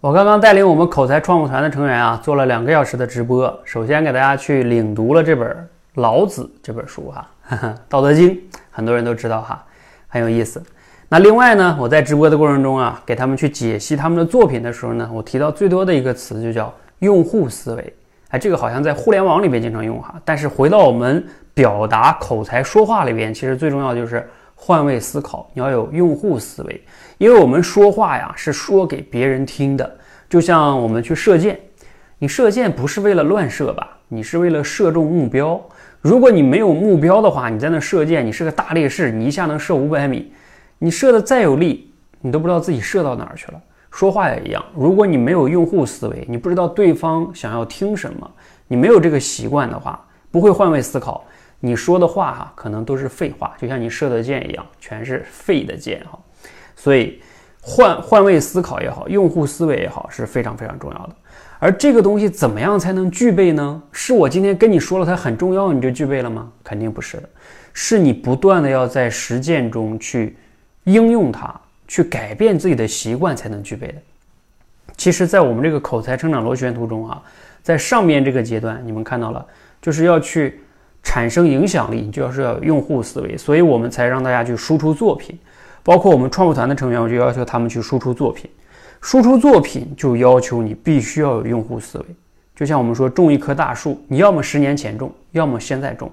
我刚刚带领我们口才创富团的成员啊，做了两个小时的直播。首先给大家去领读了这本《老子》这本书哈，《道德经》，很多人都知道哈，很有意思。那另外呢，我在直播的过程中啊，给他们去解析他们的作品的时候呢，我提到最多的一个词就叫用户思维。哎，这个好像在互联网里边经常用哈，但是回到我们表达口才说话里边，其实最重要就是换位思考，你要有用户思维。因为我们说话呀是说给别人听的，就像我们去射箭，你射箭不是为了乱射吧？你是为了射中目标。如果你没有目标的话，你在那射箭，你是个大力士，你一下能射五百米，你射的再有力，你都不知道自己射到哪儿去了。说话也一样，如果你没有用户思维，你不知道对方想要听什么，你没有这个习惯的话，不会换位思考，你说的话哈可能都是废话，就像你射的箭一样，全是废的箭哈。所以，换换位思考也好，用户思维也好，是非常非常重要的。而这个东西怎么样才能具备呢？是我今天跟你说了它很重要，你就具备了吗？肯定不是的，是你不断的要在实践中去应用它，去改变自己的习惯才能具备的。其实，在我们这个口才成长螺旋图中啊，在上面这个阶段，你们看到了，就是要去产生影响力，你就要是要有用户思维，所以我们才让大家去输出作品。包括我们创富团的成员，我就要求他们去输出作品。输出作品就要求你必须要有用户思维。就像我们说种一棵大树，你要么十年前种，要么现在种。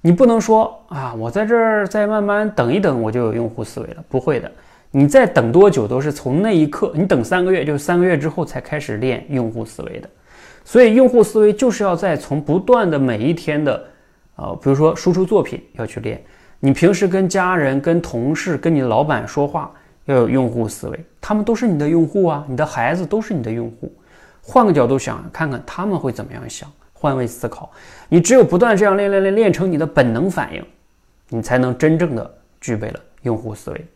你不能说啊，我在这儿再慢慢等一等，我就有用户思维了。不会的，你再等多久都是从那一刻，你等三个月，就是三个月之后才开始练用户思维的。所以用户思维就是要在从不断的每一天的，呃，比如说输出作品要去练。你平时跟家人、跟同事、跟你的老板说话要有用户思维，他们都是你的用户啊，你的孩子都是你的用户。换个角度想，看看他们会怎么样想，换位思考。你只有不断这样练练练，练成你的本能反应，你才能真正的具备了用户思维。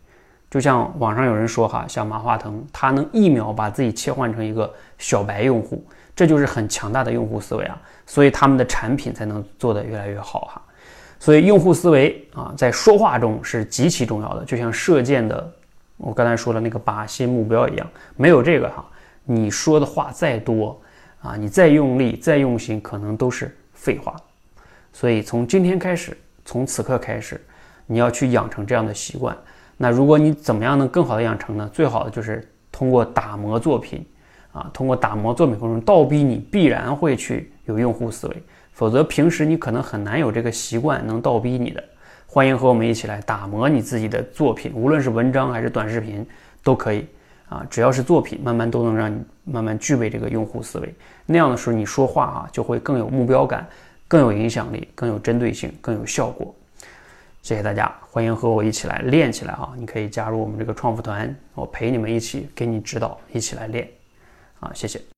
就像网上有人说哈，像马化腾，他能一秒把自己切换成一个小白用户，这就是很强大的用户思维啊，所以他们的产品才能做得越来越好哈。所以，用户思维啊，在说话中是极其重要的，就像射箭的，我刚才说的那个靶心目标一样。没有这个哈，你说的话再多啊，你再用力、再用心，可能都是废话。所以，从今天开始，从此刻开始，你要去养成这样的习惯。那如果你怎么样能更好的养成呢？最好的就是通过打磨作品啊，通过打磨作品过程中倒逼你，必然会去有用户思维。否则，平时你可能很难有这个习惯能倒逼你的。欢迎和我们一起来打磨你自己的作品，无论是文章还是短视频，都可以啊。只要是作品，慢慢都能让你慢慢具备这个用户思维。那样的时候，你说话啊就会更有目标感，更有影响力，更有针对性，更有效果。谢谢大家，欢迎和我一起来练起来啊！你可以加入我们这个创富团，我陪你们一起给你指导，一起来练啊！谢谢。